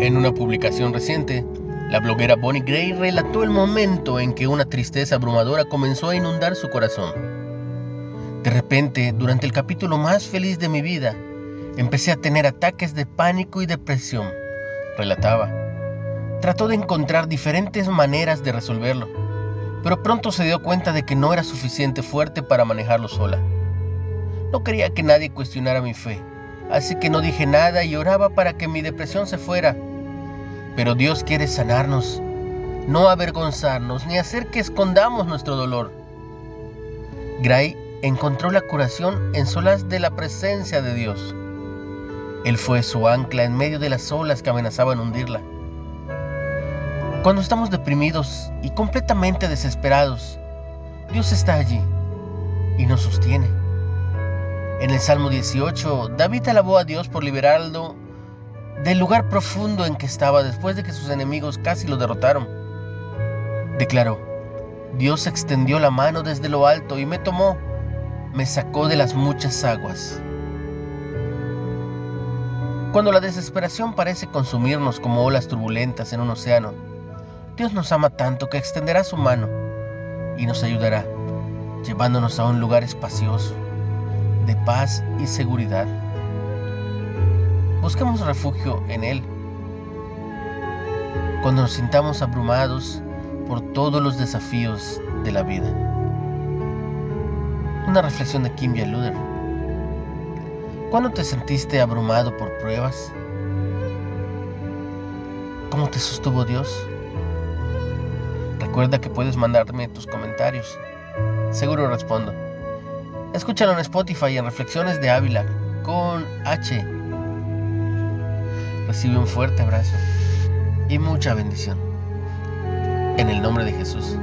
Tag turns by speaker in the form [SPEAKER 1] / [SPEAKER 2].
[SPEAKER 1] En una publicación reciente, la bloguera Bonnie Gray relató el momento en que una tristeza abrumadora comenzó a inundar su corazón. De repente, durante el capítulo más feliz de mi vida, empecé a tener ataques de pánico y depresión, relataba. Trató de encontrar diferentes maneras de resolverlo, pero pronto se dio cuenta de que no era suficiente fuerte para manejarlo sola. No quería que nadie cuestionara mi fe, así que no dije nada y oraba para que mi depresión se fuera pero Dios quiere sanarnos, no avergonzarnos ni hacer que escondamos nuestro dolor. Gray encontró la curación en solas de la presencia de Dios. Él fue su ancla en medio de las olas que amenazaban hundirla. Cuando estamos deprimidos y completamente desesperados, Dios está allí y nos sostiene. En el Salmo 18, David alabó a Dios por liberarlo del lugar profundo en que estaba después de que sus enemigos casi lo derrotaron. Declaró, Dios extendió la mano desde lo alto y me tomó, me sacó de las muchas aguas. Cuando la desesperación parece consumirnos como olas turbulentas en un océano, Dios nos ama tanto que extenderá su mano y nos ayudará, llevándonos a un lugar espacioso, de paz y seguridad. Busquemos refugio en Él. Cuando nos sintamos abrumados por todos los desafíos de la vida. Una reflexión de Kim Luder. ¿Cuándo te sentiste abrumado por pruebas? ¿Cómo te sostuvo Dios? Recuerda que puedes mandarme tus comentarios. Seguro respondo. Escúchalo en Spotify en Reflexiones de Ávila con H Recibe un fuerte abrazo y mucha bendición. En el nombre de Jesús.